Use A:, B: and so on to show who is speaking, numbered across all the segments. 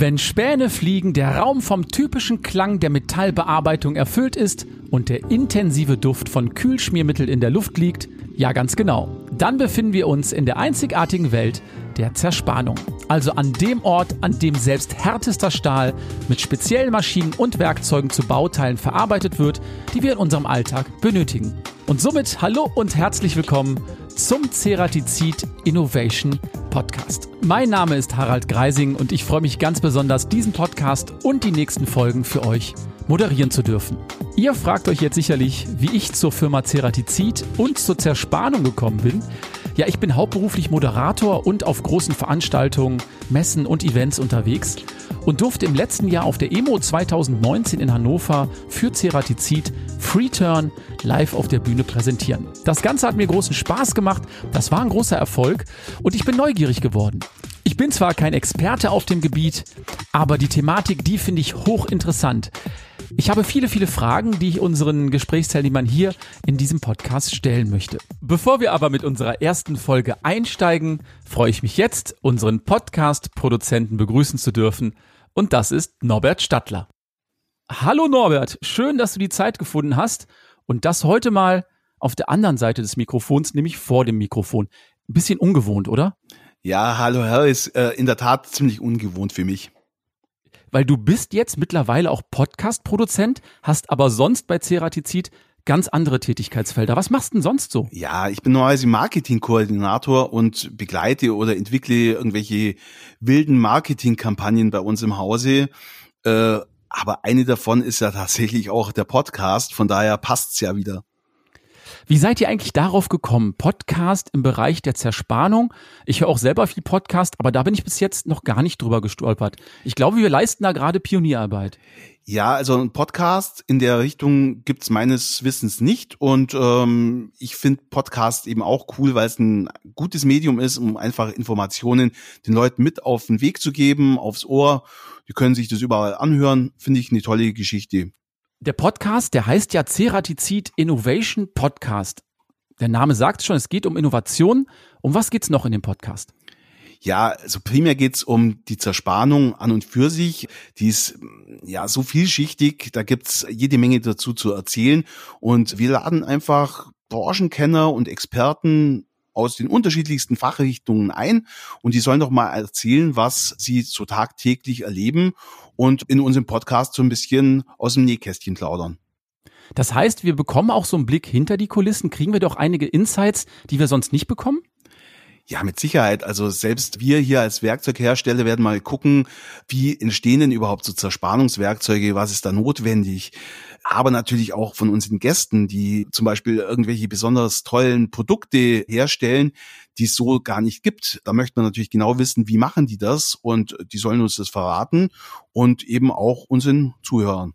A: Wenn Späne fliegen, der Raum vom typischen Klang der Metallbearbeitung erfüllt ist und der intensive Duft von Kühlschmiermittel in der Luft liegt, ja ganz genau, dann befinden wir uns in der einzigartigen Welt der Zerspannung. Also an dem Ort, an dem selbst härtester Stahl mit speziellen Maschinen und Werkzeugen zu Bauteilen verarbeitet wird, die wir in unserem Alltag benötigen. Und somit hallo und herzlich willkommen zum Ceratizid Innovation Podcast. Mein Name ist Harald Greising und ich freue mich ganz besonders, diesen Podcast und die nächsten Folgen für euch moderieren zu dürfen. Ihr fragt euch jetzt sicherlich, wie ich zur Firma Ceratizid und zur Zerspannung gekommen bin. Ja, ich bin hauptberuflich Moderator und auf großen Veranstaltungen, Messen und Events unterwegs und durfte im letzten Jahr auf der EMO 2019 in Hannover für Ceratizid Freeturn live auf der Bühne präsentieren. Das Ganze hat mir großen Spaß gemacht, das war ein großer Erfolg und ich bin neugierig geworden. Ich bin zwar kein Experte auf dem Gebiet, aber die Thematik, die finde ich hochinteressant. Ich habe viele, viele Fragen, die ich unseren Gesprächsteilnehmern hier in diesem Podcast stellen möchte. Bevor wir aber mit unserer ersten Folge einsteigen, freue ich mich jetzt, unseren Podcast-Produzenten begrüßen zu dürfen. Und das ist Norbert Stattler. Hallo Norbert, schön, dass du die Zeit gefunden hast und das heute mal auf der anderen Seite des Mikrofons, nämlich vor dem Mikrofon. Ein bisschen ungewohnt, oder?
B: Ja, hallo Herr, ist äh, in der Tat ziemlich ungewohnt für mich
A: weil du bist jetzt mittlerweile auch Podcast-Produzent, hast aber sonst bei Ceratizid ganz andere Tätigkeitsfelder. Was machst du denn sonst so?
B: Ja, ich bin normalerweise Marketingkoordinator und begleite oder entwickle irgendwelche wilden Marketingkampagnen bei uns im Hause. Äh, aber eine davon ist ja tatsächlich auch der Podcast, von daher passt's ja wieder.
A: Wie seid ihr eigentlich darauf gekommen? Podcast im Bereich der Zerspannung. Ich höre auch selber viel Podcast, aber da bin ich bis jetzt noch gar nicht drüber gestolpert. Ich glaube, wir leisten da gerade Pionierarbeit.
B: Ja, also ein Podcast in der Richtung gibt's meines Wissens nicht. Und ähm, ich finde Podcast eben auch cool, weil es ein gutes Medium ist, um einfach Informationen den Leuten mit auf den Weg zu geben, aufs Ohr. Die können sich das überall anhören. Finde ich eine tolle Geschichte.
A: Der Podcast, der heißt ja Ceratizid Innovation Podcast. Der Name sagt schon, es geht um Innovation. Um was geht's noch in dem Podcast?
B: Ja, also primär geht's um die Zerspannung an und für sich. Die ist ja so vielschichtig, da gibt's jede Menge dazu zu erzählen. Und wir laden einfach Branchenkenner und Experten aus den unterschiedlichsten Fachrichtungen ein und die sollen doch mal erzählen, was sie so tagtäglich erleben und in unserem Podcast so ein bisschen aus dem Nähkästchen plaudern.
A: Das heißt, wir bekommen auch so einen Blick hinter die Kulissen, kriegen wir doch einige Insights, die wir sonst nicht bekommen?
B: Ja, mit Sicherheit. Also selbst wir hier als Werkzeughersteller werden mal gucken, wie entstehen denn überhaupt so Zerspannungswerkzeuge, was ist da notwendig? Aber natürlich auch von unseren Gästen, die zum Beispiel irgendwelche besonders tollen Produkte herstellen, die es so gar nicht gibt. Da möchte man natürlich genau wissen, wie machen die das und die sollen uns das verraten und eben auch unseren Zuhörern.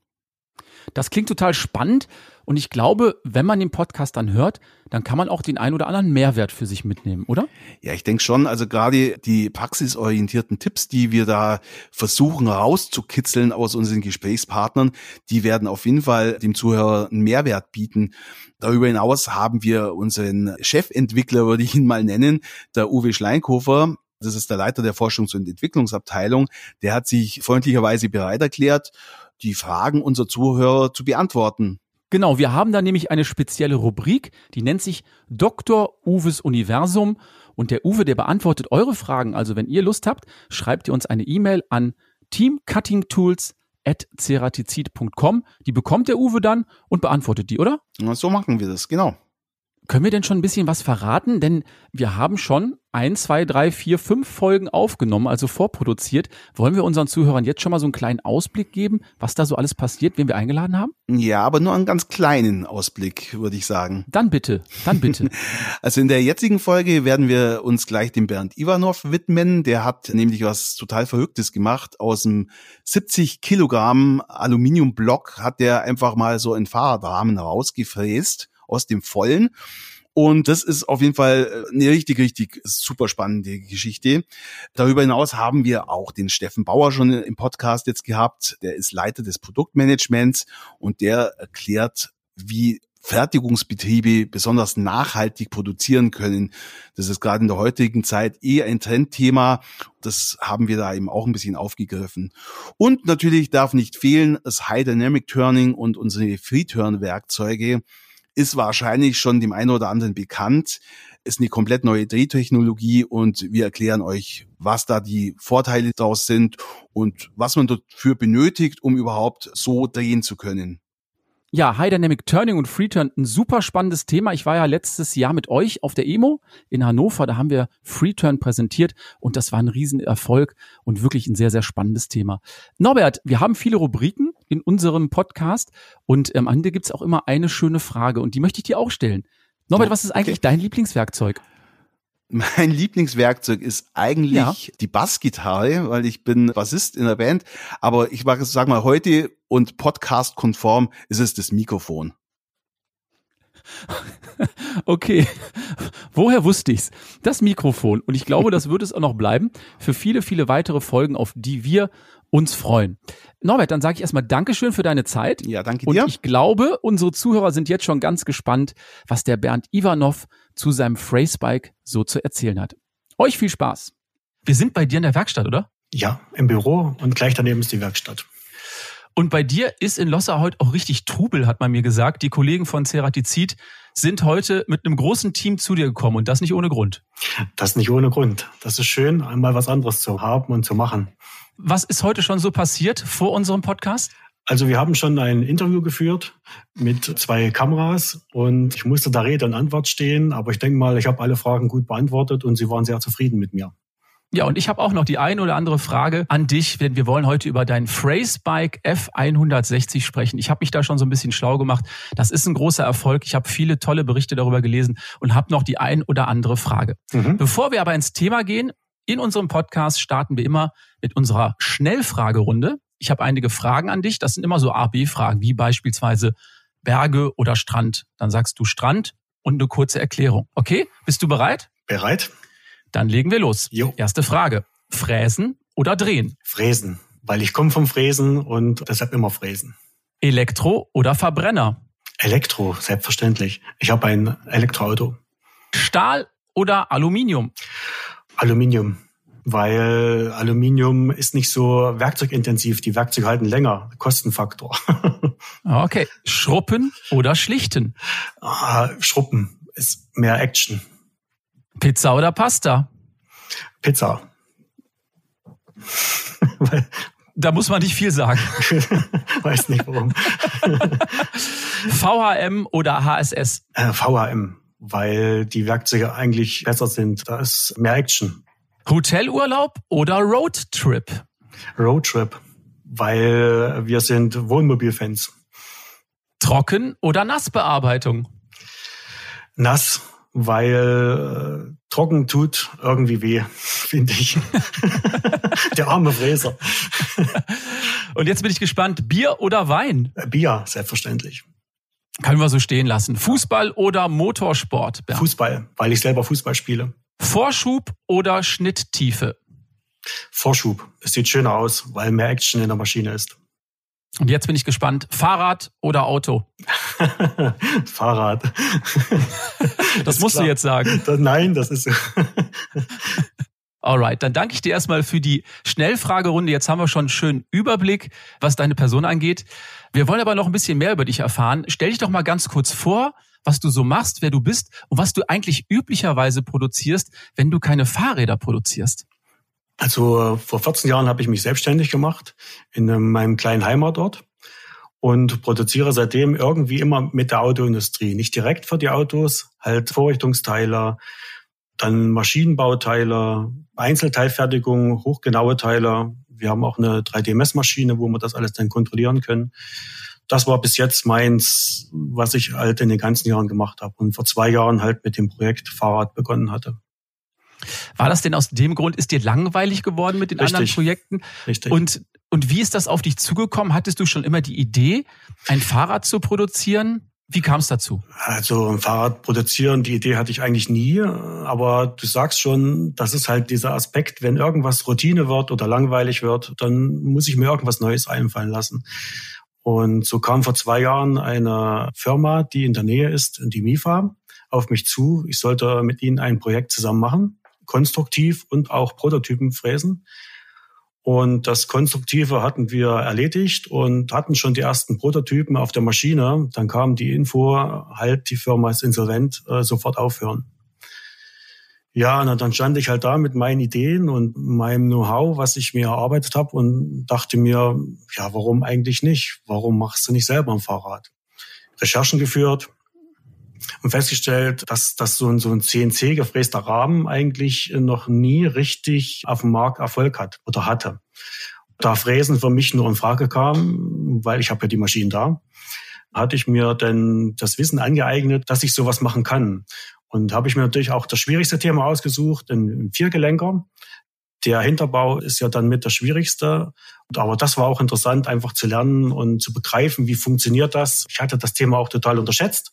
A: Das klingt total spannend und ich glaube, wenn man den Podcast dann hört, dann kann man auch den ein oder anderen Mehrwert für sich mitnehmen, oder?
B: Ja, ich denke schon. Also gerade die praxisorientierten Tipps, die wir da versuchen rauszukitzeln aus unseren Gesprächspartnern, die werden auf jeden Fall dem Zuhörer einen Mehrwert bieten. Darüber hinaus haben wir unseren Chefentwickler, würde ich ihn mal nennen, der Uwe Schleinkofer, das ist der Leiter der Forschungs- und Entwicklungsabteilung. Der hat sich freundlicherweise bereit erklärt, die Fragen unserer Zuhörer zu beantworten.
A: Genau, wir haben da nämlich eine spezielle Rubrik, die nennt sich Dr. Uwes Universum. Und der Uwe, der beantwortet eure Fragen. Also wenn ihr Lust habt, schreibt ihr uns eine E-Mail an teamcuttingtools.ceratizid.com. Die bekommt der Uwe dann und beantwortet die, oder?
B: So machen wir das, genau.
A: Können wir denn schon ein bisschen was verraten? Denn wir haben schon ein, zwei, drei, vier, fünf Folgen aufgenommen, also vorproduziert. Wollen wir unseren Zuhörern jetzt schon mal so einen kleinen Ausblick geben, was da so alles passiert, wen wir eingeladen haben?
B: Ja, aber nur einen ganz kleinen Ausblick, würde ich sagen.
A: Dann bitte, dann bitte.
B: also in der jetzigen Folge werden wir uns gleich dem Bernd Ivanov widmen. Der hat nämlich was total Verrücktes gemacht. Aus dem 70 Kilogramm Aluminiumblock hat der einfach mal so einen Fahrradrahmen rausgefräst aus dem Vollen. Und das ist auf jeden Fall äh, eine richtig, richtig super spannende Geschichte. Darüber hinaus haben wir auch den Steffen Bauer schon im Podcast jetzt gehabt. Der ist Leiter des Produktmanagements und der erklärt, wie Fertigungsbetriebe besonders nachhaltig produzieren können. Das ist gerade in der heutigen Zeit eh ein Trendthema. Das haben wir da eben auch ein bisschen aufgegriffen. Und natürlich darf nicht fehlen das High Dynamic Turning und unsere Free Turn Werkzeuge ist wahrscheinlich schon dem einen oder anderen bekannt. Ist eine komplett neue Drehtechnologie und wir erklären euch, was da die Vorteile daraus sind und was man dafür benötigt, um überhaupt so drehen zu können.
A: Ja, High Dynamic Turning und Free Turn, ein super spannendes Thema. Ich war ja letztes Jahr mit euch auf der EMO in Hannover, da haben wir Free Turn präsentiert und das war ein Riesenerfolg und wirklich ein sehr, sehr spannendes Thema. Norbert, wir haben viele Rubriken in unserem Podcast und am Ende gibt's auch immer eine schöne Frage und die möchte ich dir auch stellen. Norbert, was ist eigentlich okay. dein Lieblingswerkzeug?
B: Mein Lieblingswerkzeug ist eigentlich ja. die Bassgitarre, weil ich bin Bassist in der Band. Aber ich sag mal heute und Podcast-konform ist es das Mikrofon.
A: Okay, woher wusste ich's? Das Mikrofon. Und ich glaube, das wird es auch noch bleiben für viele, viele weitere Folgen, auf die wir uns freuen. Norbert, dann sage ich erstmal Dankeschön für deine Zeit.
B: Ja, danke dir.
A: Und ich glaube, unsere Zuhörer sind jetzt schon ganz gespannt, was der Bernd Ivanov zu seinem Phrasebike so zu erzählen hat. Euch viel Spaß. Wir sind bei dir in der Werkstatt, oder?
C: Ja, im Büro und gleich daneben ist die Werkstatt.
A: Und bei dir ist in Losser heute auch richtig Trubel, hat man mir gesagt. Die Kollegen von Ceratizid sind heute mit einem großen Team zu dir gekommen und das nicht ohne Grund.
C: Das nicht ohne Grund. Das ist schön, einmal was anderes zu haben und zu machen.
A: Was ist heute schon so passiert vor unserem Podcast?
C: Also wir haben schon ein Interview geführt mit zwei Kameras und ich musste da Rede und Antwort stehen, aber ich denke mal, ich habe alle Fragen gut beantwortet und sie waren sehr zufrieden mit mir.
A: Ja, und ich habe auch noch die ein oder andere Frage an dich, denn wir wollen heute über dein Phrasebike F160 sprechen. Ich habe mich da schon so ein bisschen schlau gemacht. Das ist ein großer Erfolg. Ich habe viele tolle Berichte darüber gelesen und habe noch die ein oder andere Frage. Mhm. Bevor wir aber ins Thema gehen, in unserem Podcast starten wir immer mit unserer Schnellfragerunde. Ich habe einige Fragen an dich. Das sind immer so A-B-Fragen, wie beispielsweise Berge oder Strand. Dann sagst du Strand und eine kurze Erklärung. Okay, bist du bereit?
C: Bereit.
A: Dann legen wir los. Jo. Erste Frage. Fräsen oder drehen?
C: Fräsen, weil ich komme vom Fräsen und deshalb immer fräsen.
A: Elektro oder Verbrenner?
C: Elektro, selbstverständlich. Ich habe ein Elektroauto.
A: Stahl oder Aluminium?
C: Aluminium, weil Aluminium ist nicht so werkzeugintensiv. Die Werkzeuge halten länger. Kostenfaktor.
A: okay. Schruppen oder schlichten?
C: Ah, Schruppen ist mehr Action.
A: Pizza oder Pasta?
C: Pizza.
A: da muss man nicht viel sagen.
C: Weiß nicht warum.
A: VHM oder HSS?
C: Äh, VHM weil die Werkzeuge eigentlich besser sind. Da ist mehr Action.
A: Hotelurlaub oder Roadtrip?
C: Roadtrip, weil wir sind Wohnmobilfans.
A: Trocken- oder Nassbearbeitung?
C: Nass, weil äh, trocken tut irgendwie weh, finde ich. Der arme Fräser.
A: Und jetzt bin ich gespannt, Bier oder Wein?
C: Bier, selbstverständlich.
A: Können wir so stehen lassen. Fußball oder Motorsport?
C: Bernd? Fußball, weil ich selber Fußball spiele.
A: Vorschub oder Schnitttiefe?
C: Vorschub. Es sieht schöner aus, weil mehr Action in der Maschine ist.
A: Und jetzt bin ich gespannt. Fahrrad oder Auto?
C: Fahrrad.
A: das musst klar. du jetzt sagen.
C: Nein, das ist.
A: Alright, dann danke ich dir erstmal für die Schnellfragerunde. Jetzt haben wir schon einen schönen Überblick, was deine Person angeht. Wir wollen aber noch ein bisschen mehr über dich erfahren. Stell dich doch mal ganz kurz vor, was du so machst, wer du bist und was du eigentlich üblicherweise produzierst, wenn du keine Fahrräder produzierst.
C: Also vor 14 Jahren habe ich mich selbstständig gemacht in meinem kleinen Heimatort und produziere seitdem irgendwie immer mit der Autoindustrie. Nicht direkt für die Autos, halt Vorrichtungsteile, dann Maschinenbauteile, Einzelteilfertigung, hochgenaue Teile. Wir haben auch eine 3D-Messmaschine, wo wir das alles dann kontrollieren können. Das war bis jetzt meins, was ich halt in den ganzen Jahren gemacht habe und vor zwei Jahren halt mit dem Projekt Fahrrad begonnen hatte.
A: War das denn aus dem Grund, ist dir langweilig geworden mit den Richtig. anderen Projekten?
C: Richtig.
A: Und, und wie ist das auf dich zugekommen? Hattest du schon immer die Idee, ein Fahrrad zu produzieren? Wie kam es dazu?
C: Also ein Fahrrad produzieren, die Idee hatte ich eigentlich nie. Aber du sagst schon, das ist halt dieser Aspekt, wenn irgendwas Routine wird oder langweilig wird, dann muss ich mir irgendwas Neues einfallen lassen. Und so kam vor zwei Jahren eine Firma, die in der Nähe ist, die MIFA, auf mich zu. Ich sollte mit ihnen ein Projekt zusammen machen, konstruktiv und auch Prototypen fräsen. Und das Konstruktive hatten wir erledigt und hatten schon die ersten Prototypen auf der Maschine. Dann kam die Info, halt, die Firma ist insolvent, äh, sofort aufhören. Ja, und dann stand ich halt da mit meinen Ideen und meinem Know-how, was ich mir erarbeitet habe und dachte mir, ja, warum eigentlich nicht? Warum machst du nicht selber ein Fahrrad? Recherchen geführt und festgestellt, dass, dass so ein, so ein CNC gefräster Rahmen eigentlich noch nie richtig auf dem Markt Erfolg hat oder hatte. Da Fräsen für mich nur in Frage kam, weil ich habe ja die Maschinen da, hatte ich mir denn das Wissen angeeignet, dass ich sowas machen kann. Und habe ich mir natürlich auch das schwierigste Thema ausgesucht, ein Viergelenker. Der Hinterbau ist ja dann mit das Schwierigste. Aber das war auch interessant, einfach zu lernen und zu begreifen, wie funktioniert das. Ich hatte das Thema auch total unterschätzt,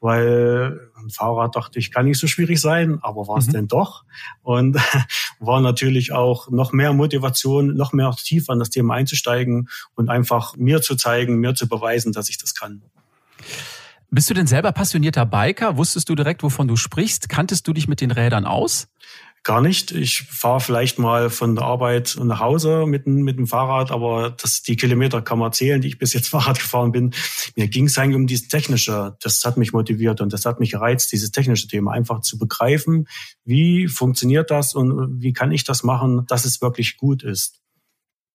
C: weil ein Fahrrad dachte ich, kann nicht so schwierig sein, aber war es mhm. denn doch? Und war natürlich auch noch mehr Motivation, noch mehr tief an das Thema einzusteigen und einfach mir zu zeigen, mir zu beweisen, dass ich das kann.
A: Bist du denn selber passionierter Biker? Wusstest du direkt, wovon du sprichst? Kanntest du dich mit den Rädern aus?
C: Gar nicht. Ich fahre vielleicht mal von der Arbeit nach Hause mit, mit dem Fahrrad, aber das, die Kilometer kann man zählen, die ich bis jetzt Fahrrad gefahren bin. Mir ging es eigentlich um dieses Technische. Das hat mich motiviert und das hat mich gereizt, dieses technische Thema einfach zu begreifen. Wie funktioniert das und wie kann ich das machen, dass es wirklich gut ist?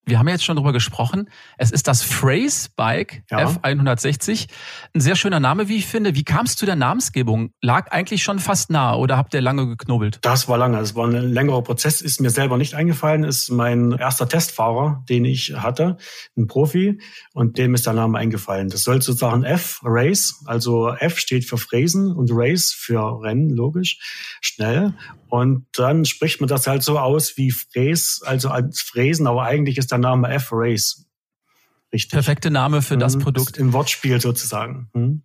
A: Wir haben jetzt schon drüber gesprochen. Es ist das Phrase Bike ja. F160. Ein sehr schöner Name, wie ich finde. Wie kam es zu der Namensgebung? Lag eigentlich schon fast nah oder habt ihr lange geknobelt?
C: Das war lange. Es war ein längerer Prozess. Ist mir selber nicht eingefallen. Ist mein erster Testfahrer, den ich hatte, ein Profi, und dem ist der Name eingefallen. Das soll sozusagen F Race, also F steht für Fräsen und Race für Rennen, logisch, schnell. Und dann spricht man das halt so aus wie Fräs, also als Fräsen, aber eigentlich ist der Name F-Race.
A: Richtig. Perfekte Name für das mhm. Produkt.
C: Im Wortspiel sozusagen. Mhm.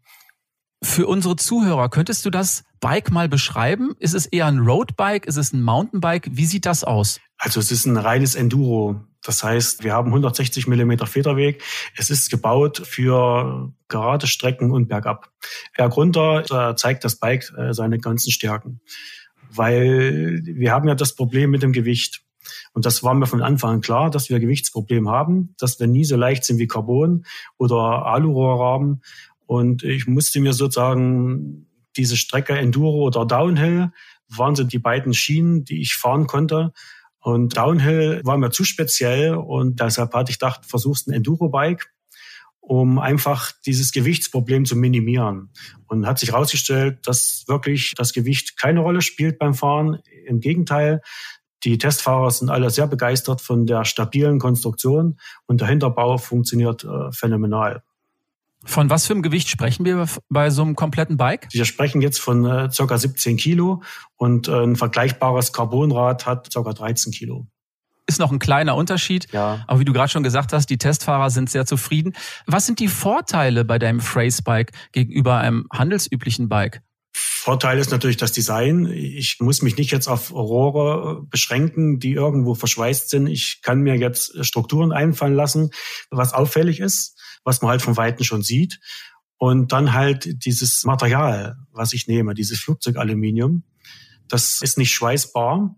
A: Für unsere Zuhörer, könntest du das Bike mal beschreiben? Ist es eher ein Roadbike? Ist es ein Mountainbike? Wie sieht das aus?
C: Also es ist ein reines Enduro. Das heißt, wir haben 160 Millimeter Federweg. Es ist gebaut für gerade Strecken und bergab. Berg runter zeigt das Bike äh, seine ganzen Stärken weil wir haben ja das Problem mit dem Gewicht. Und das war mir von Anfang an klar, dass wir ein Gewichtsproblem haben, dass wir nie so leicht sind wie Carbon oder Alurohrrahmen. Und ich musste mir sozusagen diese Strecke Enduro oder Downhill waren so die beiden Schienen, die ich fahren konnte. Und Downhill war mir zu speziell und deshalb hatte ich gedacht, versuchst ein Enduro-Bike um einfach dieses Gewichtsproblem zu minimieren. Und hat sich herausgestellt, dass wirklich das Gewicht keine Rolle spielt beim Fahren. Im Gegenteil, die Testfahrer sind alle sehr begeistert von der stabilen Konstruktion und der Hinterbau funktioniert äh, phänomenal.
A: Von was für einem Gewicht sprechen wir bei so einem kompletten Bike?
C: Wir sprechen jetzt von äh, ca. 17 Kilo und äh, ein vergleichbares Carbonrad hat ca. 13 Kilo
A: ist noch ein kleiner Unterschied. Ja. Aber wie du gerade schon gesagt hast, die Testfahrer sind sehr zufrieden. Was sind die Vorteile bei deinem Phrase Bike gegenüber einem handelsüblichen Bike?
C: Vorteil ist natürlich das Design. Ich muss mich nicht jetzt auf Rohre beschränken, die irgendwo verschweißt sind. Ich kann mir jetzt Strukturen einfallen lassen, was auffällig ist, was man halt von Weitem schon sieht. Und dann halt dieses Material, was ich nehme, dieses Flugzeugaluminium. Das ist nicht schweißbar.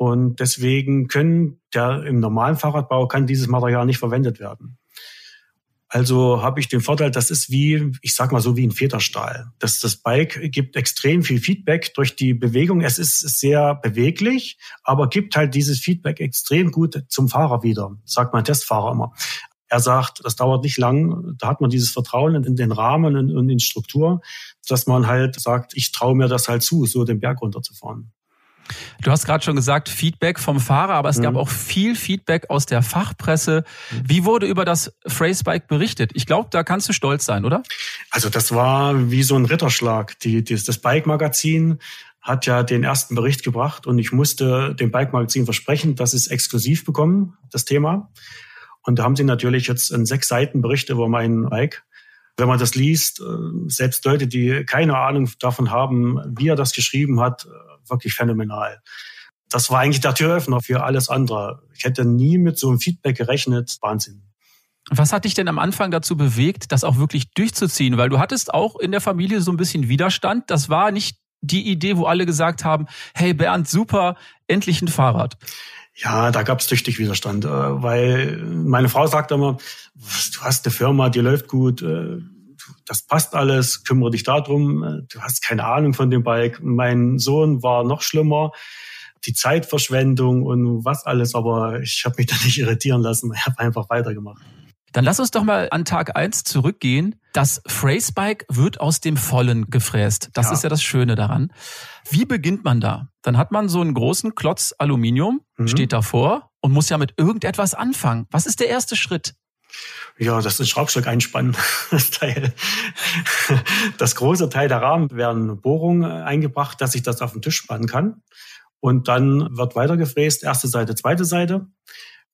C: Und deswegen können der im normalen Fahrradbau kann dieses Material nicht verwendet werden. Also habe ich den Vorteil, das ist wie, ich sag mal so wie ein Federstahl. Das, das Bike gibt extrem viel Feedback durch die Bewegung. Es ist sehr beweglich, aber gibt halt dieses Feedback extrem gut zum Fahrer wieder, sagt mein Testfahrer immer. Er sagt, das dauert nicht lang, da hat man dieses Vertrauen in den Rahmen und in die Struktur, dass man halt sagt, ich traue mir das halt zu, so den Berg runterzufahren.
A: Du hast gerade schon gesagt, Feedback vom Fahrer, aber es mhm. gab auch viel Feedback aus der Fachpresse. Wie wurde über das Phrasebike berichtet? Ich glaube, da kannst du stolz sein, oder?
C: Also das war wie so ein Ritterschlag. Die, die, das Bike-Magazin hat ja den ersten Bericht gebracht und ich musste dem Bike-Magazin versprechen, dass es exklusiv bekommen, das Thema. Und da haben sie natürlich jetzt einen sechs Seiten Bericht über mein Bike. Wenn man das liest, äh, selbst Leute, die keine Ahnung davon haben, wie er das geschrieben hat, wirklich phänomenal. Das war eigentlich der Türöffner für alles andere. Ich hätte nie mit so einem Feedback gerechnet. Wahnsinn.
A: Was hat dich denn am Anfang dazu bewegt, das auch wirklich durchzuziehen? Weil du hattest auch in der Familie so ein bisschen Widerstand. Das war nicht die Idee, wo alle gesagt haben, hey Bernd, super, endlich ein Fahrrad.
C: Ja, da gab es tüchtig Widerstand, äh, weil meine Frau sagt immer, du hast eine Firma, die läuft gut, äh, das passt alles, kümmere dich darum, äh, du hast keine Ahnung von dem Bike. Mein Sohn war noch schlimmer, die Zeitverschwendung und was alles, aber ich habe mich da nicht irritieren lassen, ich habe einfach weitergemacht.
A: Dann lass uns doch mal an Tag eins zurückgehen. Das Phrase-Bike wird aus dem Vollen gefräst. Das ja. ist ja das Schöne daran. Wie beginnt man da? Dann hat man so einen großen Klotz Aluminium, mhm. steht davor und muss ja mit irgendetwas anfangen. Was ist der erste Schritt?
C: Ja, das ist Schraubstock einspannen, das Teil. Das große Teil der Rahmen werden Bohrungen eingebracht, dass ich das auf den Tisch spannen kann. Und dann wird weiter gefräst, erste Seite, zweite Seite.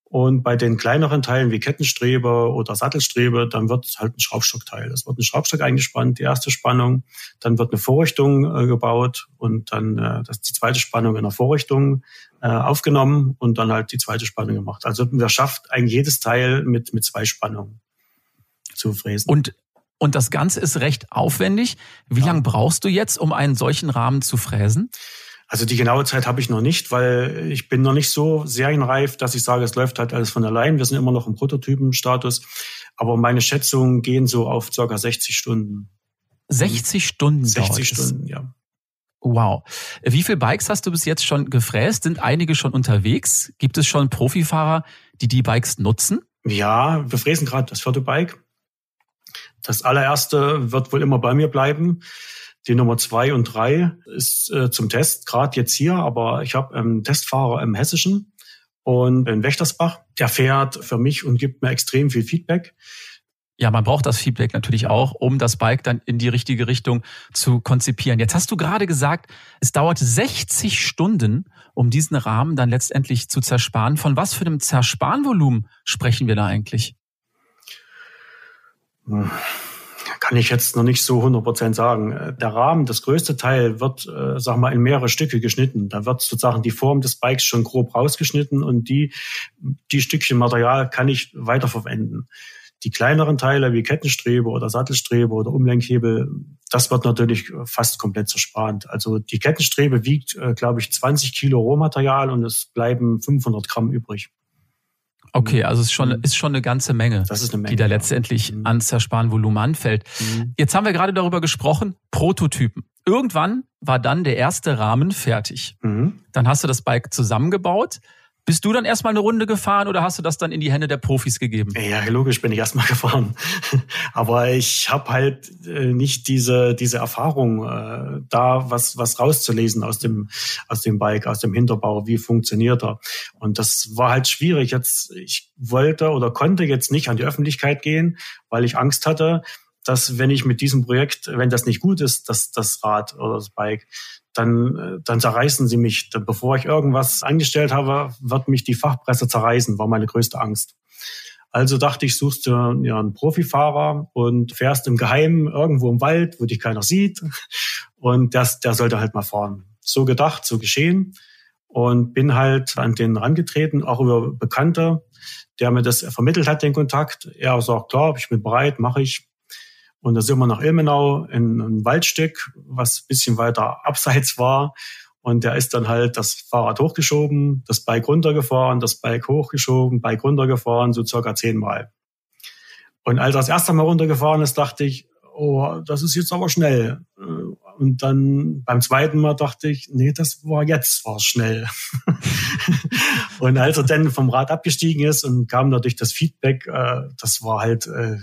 C: Und bei den kleineren Teilen wie Kettenstrebe oder Sattelstrebe, dann wird halt ein Schraubstockteil. Es wird ein Schraubstock eingespannt, die erste Spannung, dann wird eine Vorrichtung äh, gebaut und dann äh, das die zweite Spannung in der Vorrichtung äh, aufgenommen und dann halt die zweite Spannung gemacht. Also man schafft eigentlich jedes Teil mit mit zwei Spannungen zu fräsen.
A: Und und das Ganze ist recht aufwendig. Wie ja. lange brauchst du jetzt, um einen solchen Rahmen zu fräsen?
C: Also die genaue Zeit habe ich noch nicht, weil ich bin noch nicht so serienreif, dass ich sage, es läuft halt alles von allein. Wir sind immer noch im Prototypenstatus. Aber meine Schätzungen gehen so auf circa 60 Stunden.
A: 60 Stunden
C: 60 Stunden, ja.
A: Wow. Wie viele Bikes hast du bis jetzt schon gefräst? Sind einige schon unterwegs? Gibt es schon Profifahrer, die die Bikes nutzen?
C: Ja, wir fräsen gerade das vierte Bike. Das allererste wird wohl immer bei mir bleiben. Die Nummer zwei und drei ist äh, zum Test, gerade jetzt hier, aber ich habe einen Testfahrer im Hessischen und in Wächtersbach, der fährt für mich und gibt mir extrem viel Feedback.
A: Ja, man braucht das Feedback natürlich auch, um das Bike dann in die richtige Richtung zu konzipieren. Jetzt hast du gerade gesagt, es dauert 60 Stunden, um diesen Rahmen dann letztendlich zu zersparen. Von was für einem Zersparenvolumen sprechen wir da eigentlich?
C: Hm kann ich jetzt noch nicht so 100 Prozent sagen. Der Rahmen, das größte Teil wird, äh, sag mal, in mehrere Stücke geschnitten. Da wird sozusagen die Form des Bikes schon grob rausgeschnitten und die, die Stückchen Material kann ich weiterverwenden. Die kleineren Teile wie Kettenstrebe oder Sattelstrebe oder Umlenkhebel, das wird natürlich fast komplett zerspart. Also die Kettenstrebe wiegt, äh, glaube ich, 20 Kilo Rohmaterial und es bleiben 500 Gramm übrig.
A: Okay, also es ist schon, mhm. ist schon eine ganze Menge,
C: eine Menge
A: die da letztendlich ja. Mhm. an Zersparenvolumen anfällt. Mhm. Jetzt haben wir gerade darüber gesprochen, Prototypen. Irgendwann war dann der erste Rahmen fertig. Mhm. Dann hast du das Bike zusammengebaut. Bist du dann erstmal eine Runde gefahren oder hast du das dann in die Hände der Profis gegeben?
C: Ja, logisch bin ich erstmal gefahren. Aber ich habe halt äh, nicht diese, diese Erfahrung, äh, da was, was rauszulesen aus dem, aus dem Bike, aus dem Hinterbau, wie funktioniert er. Und das war halt schwierig. Jetzt, ich wollte oder konnte jetzt nicht an die Öffentlichkeit gehen, weil ich Angst hatte, dass wenn ich mit diesem Projekt, wenn das nicht gut ist, das, das Rad oder das Bike, dann, äh, dann zerreißen sie mich. Bevor ich irgendwas angestellt habe, wird mich die Fachpresse zerreißen, war meine größte Angst. Also dachte ich, suchst du ja einen Profifahrer und fährst im Geheimen irgendwo im Wald, wo dich keiner sieht. Und das, der sollte halt mal fahren. So gedacht, so geschehen. Und bin halt an den rangetreten, auch über Bekannte, der mir das vermittelt hat, den Kontakt. Er sagt, klar, ich bin bereit, mache ich. Und da sind wir nach Ilmenau in ein Waldstück, was ein bisschen weiter abseits war. Und der ist dann halt das Fahrrad hochgeschoben, das Bike runtergefahren, das Bike hochgeschoben, Bike runtergefahren, so circa zehnmal. Und als er das erste Mal runtergefahren ist, dachte ich, oh, das ist jetzt aber schnell. Und dann beim zweiten Mal dachte ich, nee, das war jetzt war schnell. und als er dann vom Rad abgestiegen ist und kam dadurch das Feedback, äh, das war halt, äh,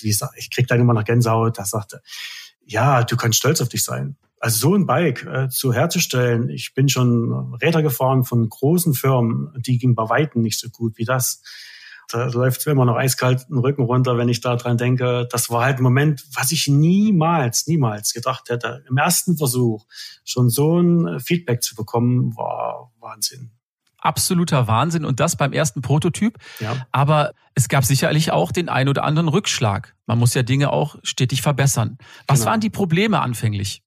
C: wie gesagt, ich krieg dann immer noch Gänsehaut, da sagte, ja, du kannst stolz auf dich sein. Also so ein Bike äh, zu herzustellen, ich bin schon Räder gefahren von großen Firmen, die ging bei Weitem nicht so gut wie das da läuft mir immer noch eiskalt den Rücken runter, wenn ich da dran denke. Das war halt ein Moment, was ich niemals, niemals gedacht hätte. Im ersten Versuch schon so ein Feedback zu bekommen, war Wahnsinn.
A: Absoluter Wahnsinn und das beim ersten Prototyp. Ja. Aber es gab sicherlich auch den ein oder anderen Rückschlag. Man muss ja Dinge auch stetig verbessern. Was genau. waren die Probleme anfänglich?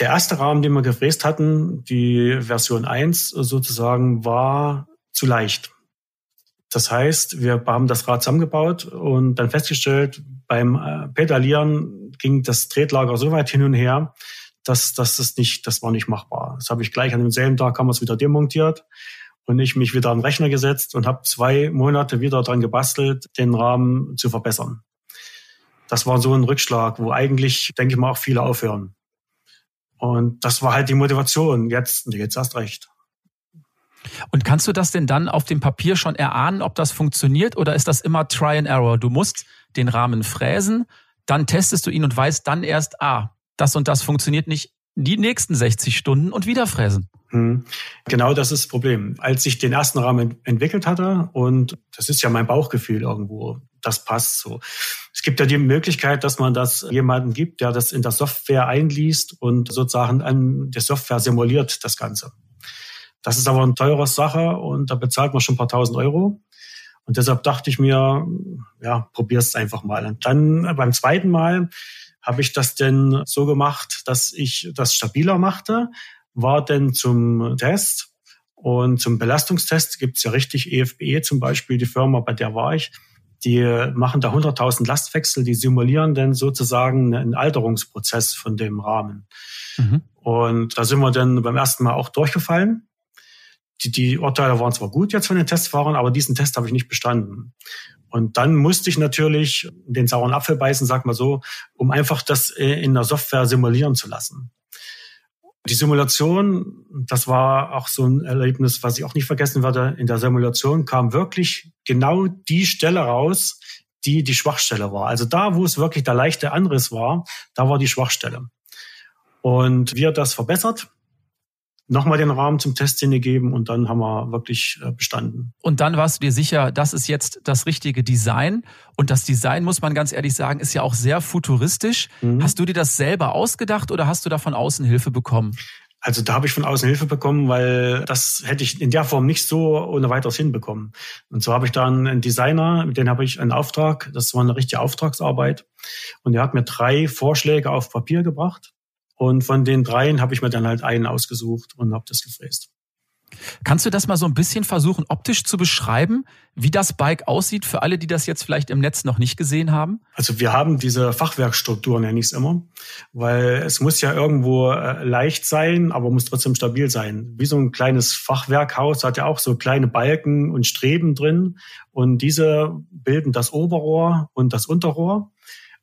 C: Der erste Rahmen, den wir gefräst hatten, die Version 1 sozusagen, war zu leicht Das heißt, wir haben das Rad zusammengebaut und dann festgestellt, beim äh, Pedalieren ging das Tretlager so weit hin und her, dass, dass das nicht, das war nicht machbar. Das habe ich gleich an demselben Tag haben wir es wieder demontiert und ich mich wieder an den Rechner gesetzt und habe zwei Monate wieder dran gebastelt, den Rahmen zu verbessern. Das war so ein Rückschlag, wo eigentlich, denke ich mal, auch viele aufhören. Und das war halt die Motivation. Jetzt, jetzt erst recht.
A: Und kannst du das denn dann auf dem Papier schon erahnen, ob das funktioniert oder ist das immer Try and Error? Du musst den Rahmen fräsen, dann testest du ihn und weißt dann erst, ah, das und das funktioniert nicht die nächsten 60 Stunden und wieder fräsen.
C: Hm. Genau das ist das Problem. Als ich den ersten Rahmen entwickelt hatte, und das ist ja mein Bauchgefühl irgendwo, das passt so. Es gibt ja die Möglichkeit, dass man das jemandem gibt, der das in der Software einliest und sozusagen an der Software simuliert das Ganze. Das ist aber eine teure Sache und da bezahlt man schon ein paar tausend Euro. Und deshalb dachte ich mir, ja, probier's einfach mal. Und dann beim zweiten Mal habe ich das denn so gemacht, dass ich das stabiler machte, war denn zum Test und zum Belastungstest gibt's ja richtig EFBE zum Beispiel, die Firma, bei der war ich. Die machen da 100.000 Lastwechsel, die simulieren dann sozusagen einen Alterungsprozess von dem Rahmen. Mhm. Und da sind wir dann beim ersten Mal auch durchgefallen. Die, die Urteile waren zwar gut jetzt von den Testfahrern, aber diesen Test habe ich nicht bestanden. Und dann musste ich natürlich den sauren Apfel beißen, sag mal so, um einfach das äh, in der Software simulieren zu lassen. Die Simulation, das war auch so ein Erlebnis, was ich auch nicht vergessen werde. In der Simulation kam wirklich genau die Stelle raus, die die Schwachstelle war. Also da, wo es wirklich der leichte Anriss war, da war die Schwachstelle. Und wir das verbessert, nochmal den Rahmen zum Test hingegeben und dann haben wir wirklich äh, bestanden.
A: Und dann warst du dir sicher, das ist jetzt das richtige Design. Und das Design, muss man ganz ehrlich sagen, ist ja auch sehr futuristisch. Mhm. Hast du dir das selber ausgedacht oder hast du da von außen Hilfe bekommen?
C: Also da habe ich von außen Hilfe bekommen, weil das hätte ich in der Form nicht so ohne weiteres hinbekommen. Und so habe ich dann einen Designer, mit dem habe ich einen Auftrag, das war eine richtige Auftragsarbeit. Und er hat mir drei Vorschläge auf Papier gebracht. Und von den dreien habe ich mir dann halt einen ausgesucht und habe das gefräst.
A: Kannst du das mal so ein bisschen versuchen, optisch zu beschreiben, wie das Bike aussieht für alle, die das jetzt vielleicht im Netz noch nicht gesehen haben?
C: Also wir haben diese Fachwerkstruktur, nenne ich es immer, weil es muss ja irgendwo äh, leicht sein, aber muss trotzdem stabil sein. Wie so ein kleines Fachwerkhaus hat ja auch so kleine Balken und Streben drin und diese bilden das Oberrohr und das Unterrohr.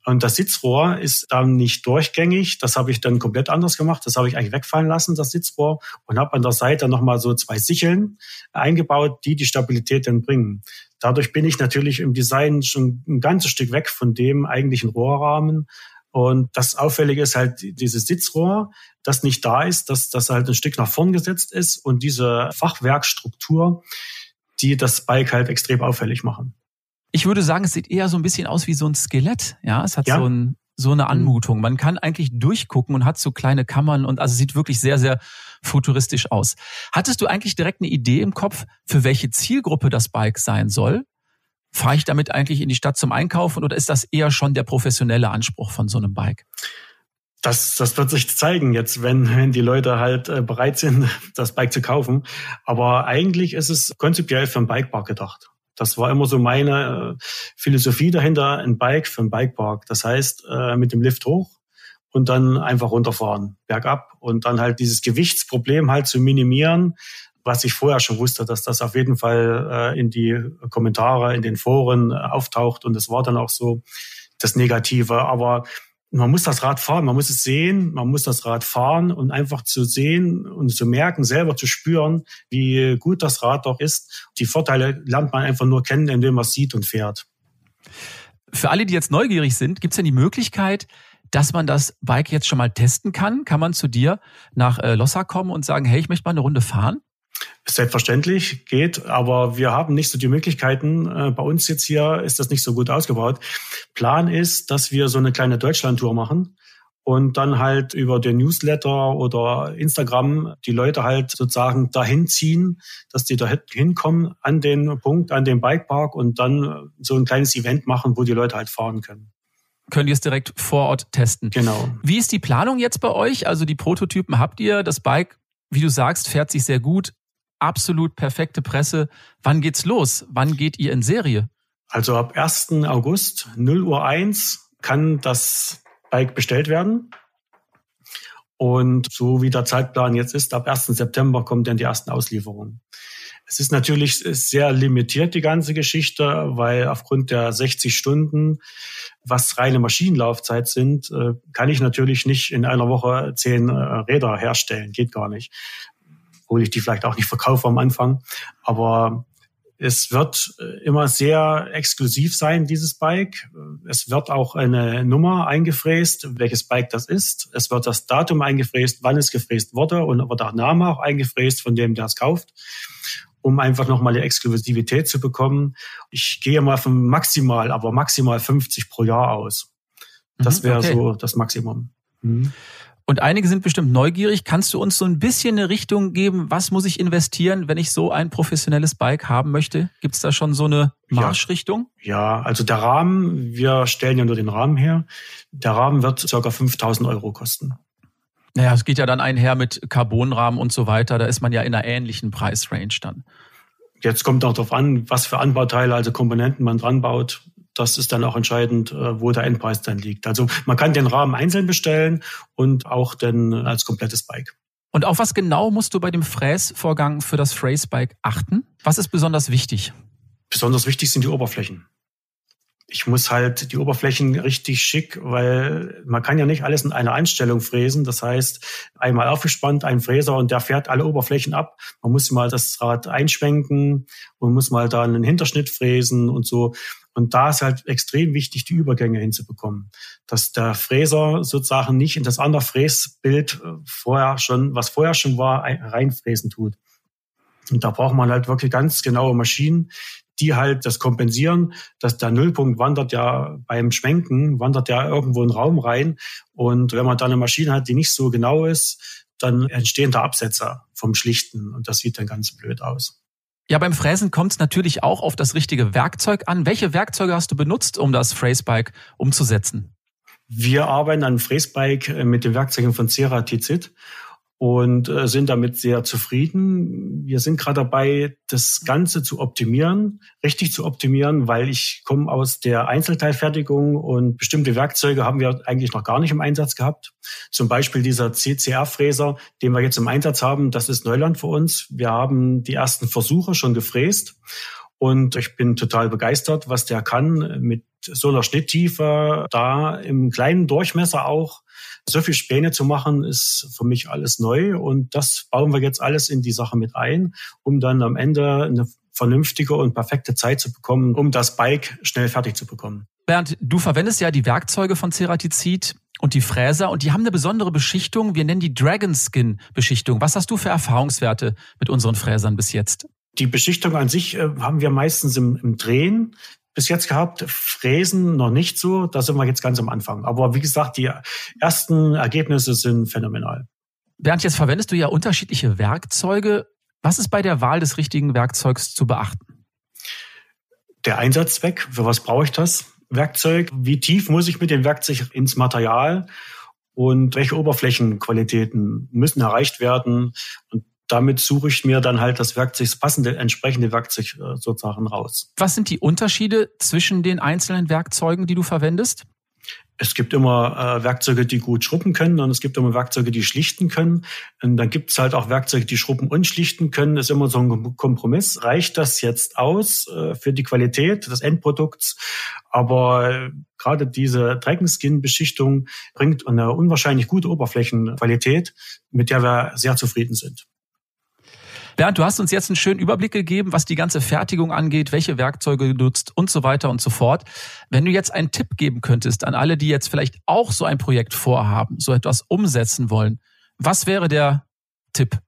C: Und das Sitzrohr ist dann nicht durchgängig. Das habe ich dann komplett anders gemacht. Das habe ich eigentlich wegfallen lassen, das Sitzrohr, und habe an der Seite nochmal so zwei Sicheln eingebaut, die die Stabilität dann bringen. Dadurch bin ich natürlich im Design schon ein ganzes Stück weg von dem eigentlichen Rohrrahmen. Und das Auffällige ist halt dieses Sitzrohr, das nicht da ist, dass das halt ein Stück nach vorn gesetzt ist und diese Fachwerkstruktur, die das Bike halt extrem auffällig machen.
A: Ich würde sagen, es sieht eher so ein bisschen aus wie so ein Skelett. Ja, es hat ja. so, ein, so eine mhm. Anmutung. Man kann eigentlich durchgucken und hat so kleine Kammern und also sieht wirklich sehr, sehr futuristisch aus. Hattest du eigentlich direkt eine Idee im Kopf, für welche Zielgruppe das Bike sein soll? Fahre ich damit eigentlich in die Stadt zum Einkaufen oder ist das eher schon der professionelle Anspruch von so einem Bike?
C: Das, das wird sich zeigen jetzt, wenn, wenn die Leute halt äh, bereit sind, das Bike zu kaufen. Aber eigentlich ist es konzeptuell für einen Bikepark gedacht. Das war immer so meine äh, Philosophie dahinter, ein Bike für einen Bikepark. Das heißt, äh, mit dem Lift hoch und dann einfach runterfahren, bergab und dann halt dieses Gewichtsproblem halt zu minimieren, was ich vorher schon wusste, dass das auf jeden Fall äh, in die Kommentare, in den Foren auftaucht und das war dann auch so das Negative. Aber man muss das Rad fahren, man muss es sehen, man muss das Rad fahren und einfach zu sehen und zu merken, selber zu spüren, wie gut das Rad doch ist. Die Vorteile lernt man einfach nur kennen, indem man es sieht und fährt.
A: Für alle, die jetzt neugierig sind, gibt es denn die Möglichkeit, dass man das Bike jetzt schon mal testen kann? Kann man zu dir nach äh, Lossa kommen und sagen, hey, ich möchte mal eine Runde fahren?
C: Selbstverständlich geht, aber wir haben nicht so die Möglichkeiten. Äh, bei uns jetzt hier ist das nicht so gut ausgebaut. Plan ist, dass wir so eine kleine Deutschlandtour machen und dann halt über den Newsletter oder Instagram die Leute halt sozusagen dahin ziehen, dass die da hinkommen an den Punkt, an den Bikepark und dann so ein kleines Event machen, wo die Leute halt fahren können
A: könnt ihr es direkt vor Ort testen.
C: Genau.
A: Wie ist die Planung jetzt bei euch? Also die Prototypen habt ihr, das Bike, wie du sagst, fährt sich sehr gut, absolut perfekte Presse. Wann geht's los? Wann geht ihr in Serie?
C: Also ab 1. August 0 Uhr 1 kann das Bike bestellt werden. Und so wie der Zeitplan jetzt ist, ab 1. September kommt dann die ersten Auslieferungen. Es ist natürlich sehr limitiert, die ganze Geschichte, weil aufgrund der 60 Stunden, was reine Maschinenlaufzeit sind, äh, kann ich natürlich nicht in einer Woche zehn äh, Räder herstellen. Geht gar nicht. Obwohl ich die vielleicht auch nicht verkaufe am Anfang. Aber es wird äh, immer sehr exklusiv sein, dieses Bike. Es wird auch eine Nummer eingefräst, welches Bike das ist. Es wird das Datum eingefräst, wann es gefräst wurde und wird auch Name auch eingefräst von dem, der es kauft, um einfach nochmal die Exklusivität zu bekommen. Ich gehe mal von maximal, aber maximal 50 pro Jahr aus. Das mhm, wäre okay. so das Maximum. Mhm.
A: Und einige sind bestimmt neugierig. Kannst du uns so ein bisschen eine Richtung geben? Was muss ich investieren, wenn ich so ein professionelles Bike haben möchte? Gibt es da schon so eine Marschrichtung?
C: Ja, also der Rahmen, wir stellen ja nur den Rahmen her. Der Rahmen wird ca. 5000 Euro kosten.
A: Naja, es geht ja dann einher mit Carbonrahmen und so weiter. Da ist man ja in einer ähnlichen Preisrange dann.
C: Jetzt kommt auch darauf an, was für Anbauteile, also Komponenten man dran baut das ist dann auch entscheidend, äh, wo der Endpreis dann liegt. Also man kann den Rahmen einzeln bestellen und auch dann als komplettes Bike.
A: Und auf was genau musst du bei dem Fräsvorgang für das Fräsbike achten? Was ist besonders wichtig?
C: Besonders wichtig sind die Oberflächen ich muss halt die Oberflächen richtig schick, weil man kann ja nicht alles in einer Einstellung fräsen. Das heißt, einmal aufgespannt, ein Fräser und der fährt alle Oberflächen ab. Man muss mal das Rad einschwenken und muss mal da einen Hinterschnitt fräsen und so. Und da ist halt extrem wichtig, die Übergänge hinzubekommen. Dass der Fräser sozusagen nicht in das andere Fräsbild äh, vorher schon, was vorher schon war, reinfräsen tut. Und da braucht man halt wirklich ganz genaue Maschinen, die halt das kompensieren, dass der Nullpunkt wandert ja beim Schwenken, wandert ja irgendwo in den Raum rein. Und wenn man dann eine Maschine hat, die nicht so genau ist, dann entstehen da Absetzer vom Schlichten und das sieht dann ganz blöd aus.
A: Ja, beim Fräsen kommt es natürlich auch auf das richtige Werkzeug an. Welche Werkzeuge hast du benutzt, um das Fräsbike umzusetzen?
C: Wir arbeiten an Fräsbike mit den Werkzeugen von Ceratizid und äh, sind damit sehr zufrieden. Wir sind gerade dabei, das Ganze zu optimieren, richtig zu optimieren, weil ich komme aus der Einzelteilfertigung und bestimmte Werkzeuge haben wir eigentlich noch gar nicht im Einsatz gehabt. Zum Beispiel dieser CCR-Fräser, den wir jetzt im Einsatz haben, das ist Neuland für uns. Wir haben die ersten Versuche schon gefräst und ich bin total begeistert, was der kann mit so einer Schnitttiefe, da im kleinen Durchmesser auch so viel Späne zu machen, ist für mich alles neu und das bauen wir jetzt alles in die Sache mit ein, um dann am Ende eine vernünftige und perfekte Zeit zu bekommen, um das Bike schnell fertig zu bekommen.
A: Bernd, du verwendest ja die Werkzeuge von Ceratizid und die Fräser und die haben eine besondere Beschichtung. Wir nennen die Dragon Skin Beschichtung. Was hast du für Erfahrungswerte mit unseren Fräsern bis jetzt?
C: Die Beschichtung an sich äh, haben wir meistens im, im Drehen bis jetzt gehabt. Fräsen noch nicht so. Da sind wir jetzt ganz am Anfang. Aber wie gesagt, die ersten Ergebnisse sind phänomenal.
A: Bernd, jetzt verwendest du ja unterschiedliche Werkzeuge. Was ist bei der Wahl des richtigen Werkzeugs zu beachten?
C: Der Einsatzzweck. Für was brauche ich das Werkzeug? Wie tief muss ich mit dem Werkzeug ins Material? Und welche Oberflächenqualitäten müssen erreicht werden? Und damit suche ich mir dann halt das Werkzeug, das passende, entsprechende Werkzeug äh, sozusagen raus.
A: Was sind die Unterschiede zwischen den einzelnen Werkzeugen, die du verwendest?
C: Es gibt immer äh, Werkzeuge, die gut schrubben können und es gibt immer Werkzeuge, die schlichten können. Und dann gibt es halt auch Werkzeuge, die schrubben und schlichten können. Das ist immer so ein Kompromiss. Reicht das jetzt aus äh, für die Qualität des Endprodukts? Aber äh, gerade diese Dragon-Skin-Beschichtung bringt eine unwahrscheinlich gute Oberflächenqualität, mit der wir sehr zufrieden sind.
A: Bernd, du hast uns jetzt einen schönen Überblick gegeben, was die ganze Fertigung angeht, welche Werkzeuge du nutzt und so weiter und so fort. Wenn du jetzt einen Tipp geben könntest an alle, die jetzt vielleicht auch so ein Projekt vorhaben, so etwas umsetzen wollen, was wäre der Tipp?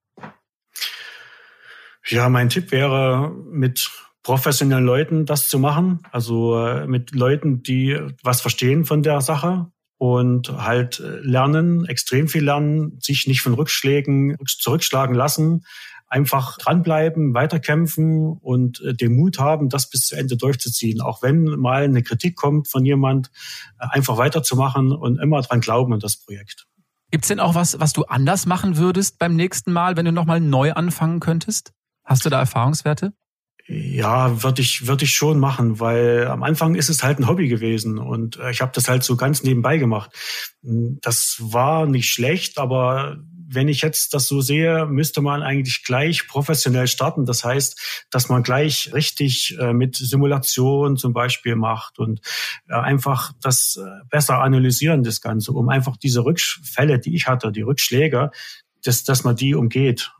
C: Ja, mein Tipp wäre, mit professionellen Leuten das zu machen, also äh, mit Leuten, die was verstehen von der Sache und halt äh, lernen, extrem viel lernen, sich nicht von Rückschlägen zurückschlagen lassen, einfach dranbleiben, weiterkämpfen und äh, den Mut haben, das bis zu Ende durchzuziehen. Auch wenn mal eine Kritik kommt von jemand, äh, einfach weiterzumachen und immer dran glauben an das Projekt.
A: Gibt's denn auch was, was du anders machen würdest beim nächsten Mal, wenn du nochmal neu anfangen könntest? Hast du da Erfahrungswerte?
C: Ja, würde ich, würde ich schon machen, weil am Anfang ist es halt ein Hobby gewesen und äh, ich habe das halt so ganz nebenbei gemacht. Das war nicht schlecht, aber wenn ich jetzt das so sehe, müsste man eigentlich gleich professionell starten. Das heißt, dass man gleich richtig äh, mit Simulation zum Beispiel macht und äh, einfach das besser analysieren, das Ganze, um einfach diese Rückfälle, die ich hatte, die Rückschläge, dass, dass man die umgeht.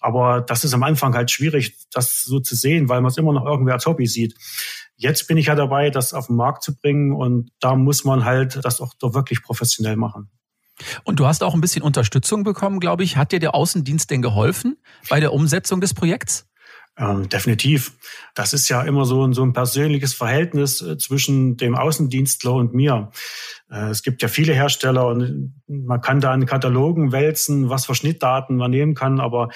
C: Aber das ist am Anfang halt schwierig, das so zu sehen, weil man es immer noch irgendwie als Hobby sieht. Jetzt bin ich ja dabei, das auf den Markt zu bringen und da muss man halt das auch doch wirklich professionell machen.
A: Und du hast auch ein bisschen Unterstützung bekommen, glaube ich. Hat dir der Außendienst denn geholfen bei der Umsetzung des Projekts?
C: Ähm, definitiv. Das ist ja immer so ein, so ein persönliches Verhältnis äh, zwischen dem Außendienstler und mir. Äh, es gibt ja viele Hersteller und man kann da in Katalogen wälzen, was für Schnittdaten man nehmen kann, aber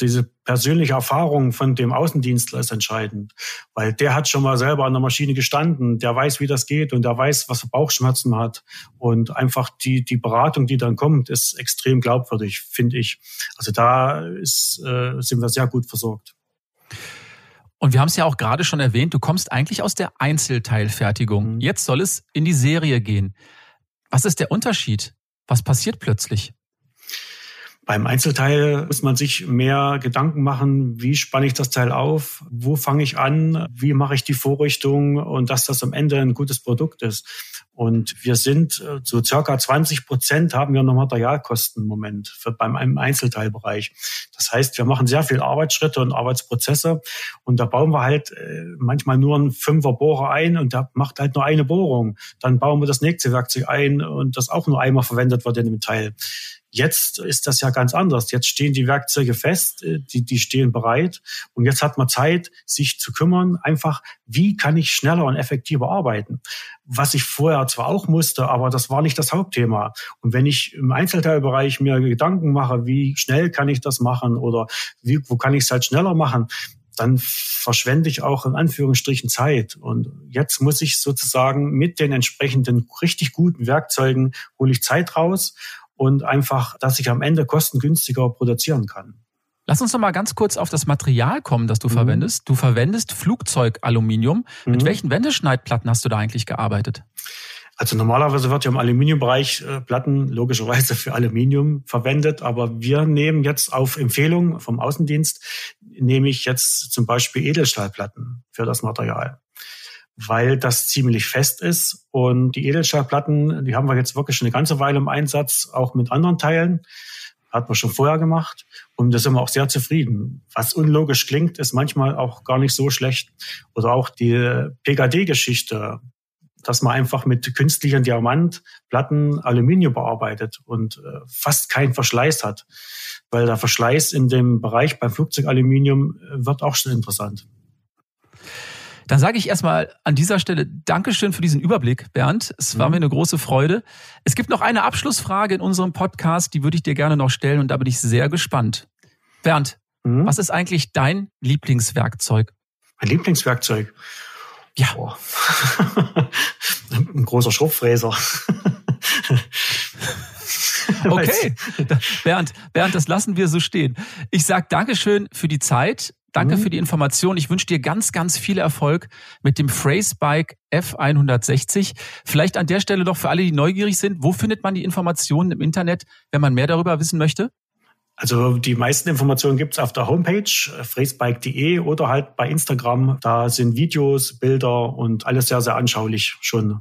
C: diese persönliche Erfahrung von dem Außendienstler ist entscheidend, weil der hat schon mal selber an der Maschine gestanden, der weiß, wie das geht und der weiß, was für Bauchschmerzen man hat. Und einfach die, die Beratung, die dann kommt, ist extrem glaubwürdig, finde ich. Also da ist, äh, sind wir sehr gut versorgt.
A: Und wir haben es ja auch gerade schon erwähnt, du kommst eigentlich aus der Einzelteilfertigung. Mhm. Jetzt soll es in die Serie gehen. Was ist der Unterschied? Was passiert plötzlich?
C: Beim Einzelteil muss man sich mehr Gedanken machen, wie spanne ich das Teil auf, wo fange ich an, wie mache ich die Vorrichtung und dass das am Ende ein gutes Produkt ist. Und wir sind äh, so circa 20 Prozent haben wir noch Materialkosten im Moment für beim Einzelteilbereich. Das heißt, wir machen sehr viel Arbeitsschritte und Arbeitsprozesse und da bauen wir halt äh, manchmal nur einen Fünfer-Bohrer ein und der macht halt nur eine Bohrung. Dann bauen wir das nächste Werkzeug ein und das auch nur einmal verwendet wird in dem Teil. Jetzt ist das ja ganz anders. Jetzt stehen die Werkzeuge fest, äh, die, die stehen bereit. Und jetzt hat man Zeit, sich zu kümmern, einfach, wie kann ich schneller und effektiver arbeiten? Was ich vorher zwar auch musste, aber das war nicht das Hauptthema. Und wenn ich im Einzelteilbereich mir Gedanken mache, wie schnell kann ich das machen oder wie, wo kann ich es halt schneller machen, dann verschwende ich auch in Anführungsstrichen Zeit. Und jetzt muss ich sozusagen mit den entsprechenden richtig guten Werkzeugen hole ich Zeit raus und einfach, dass ich am Ende kostengünstiger produzieren kann.
A: Lass uns noch mal ganz kurz auf das Material kommen, das du mhm. verwendest. Du verwendest Flugzeugaluminium. Mhm. Mit welchen Wendeschneidplatten hast du da eigentlich gearbeitet?
C: Also normalerweise wird ja im Aluminiumbereich äh, Platten logischerweise für Aluminium verwendet, aber wir nehmen jetzt auf Empfehlung vom Außendienst, nehme ich jetzt zum Beispiel Edelstahlplatten für das Material weil das ziemlich fest ist. Und die Edelstahlplatten, die haben wir jetzt wirklich schon eine ganze Weile im Einsatz, auch mit anderen Teilen. Hat man schon vorher gemacht. Und da sind wir auch sehr zufrieden. Was unlogisch klingt, ist manchmal auch gar nicht so schlecht. Oder auch die PKD-Geschichte, dass man einfach mit künstlichen Diamantplatten Aluminium bearbeitet und äh, fast keinen Verschleiß hat. Weil der Verschleiß in dem Bereich beim Flugzeugaluminium äh, wird auch schon interessant.
A: Dann sage ich erstmal an dieser Stelle Dankeschön für diesen Überblick, Bernd. Es war mhm. mir eine große Freude. Es gibt noch eine Abschlussfrage in unserem Podcast, die würde ich dir gerne noch stellen und da bin ich sehr gespannt. Bernd, mhm. was ist eigentlich dein Lieblingswerkzeug?
C: Mein Lieblingswerkzeug?
A: Ja.
C: Oh. Ein großer Schrubbfräser.
A: okay, Bernd, Bernd, das lassen wir so stehen. Ich sage Dankeschön für die Zeit. Danke mhm. für die Information. Ich wünsche dir ganz, ganz viel Erfolg mit dem Phrasebike F160. Vielleicht an der Stelle noch für alle, die neugierig sind, wo findet man die Informationen im Internet, wenn man mehr darüber wissen möchte?
C: Also die meisten Informationen gibt's auf der Homepage äh, phrasebike.de oder halt bei Instagram. Da sind Videos, Bilder und alles sehr, sehr anschaulich schon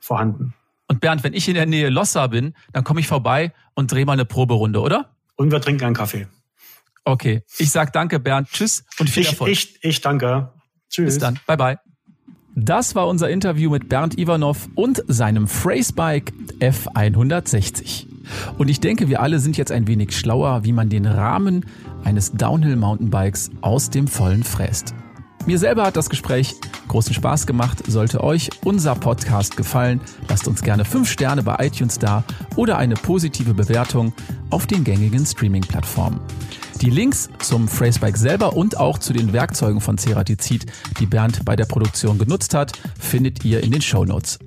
C: vorhanden.
A: Und Bernd, wenn ich in der Nähe Lossa bin, dann komme ich vorbei und drehe mal eine Proberunde, oder?
C: Und wir trinken einen Kaffee.
A: Okay, ich sag danke, Bernd. Tschüss und viel
C: ich,
A: Erfolg.
C: Ich, ich danke.
A: Tschüss. Bis dann. Bye, bye. Das war unser Interview mit Bernd Ivanov und seinem Phrasebike F160. Und ich denke, wir alle sind jetzt ein wenig schlauer, wie man den Rahmen eines Downhill-Mountainbikes aus dem Vollen fräst. Mir selber hat das Gespräch großen Spaß gemacht. Sollte euch unser Podcast gefallen, lasst uns gerne 5 Sterne bei iTunes da oder eine positive Bewertung auf den gängigen Streaming-Plattformen. Die Links zum Phrasebike selber und auch zu den Werkzeugen von Ceratizid, die Bernd bei der Produktion genutzt hat, findet ihr in den Show Notes.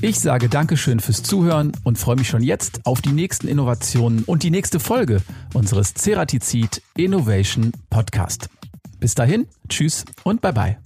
A: Ich sage Dankeschön fürs Zuhören und freue mich schon jetzt auf die nächsten Innovationen und die nächste Folge unseres Ceratizid Innovation Podcast. Bis dahin, tschüss und bye bye.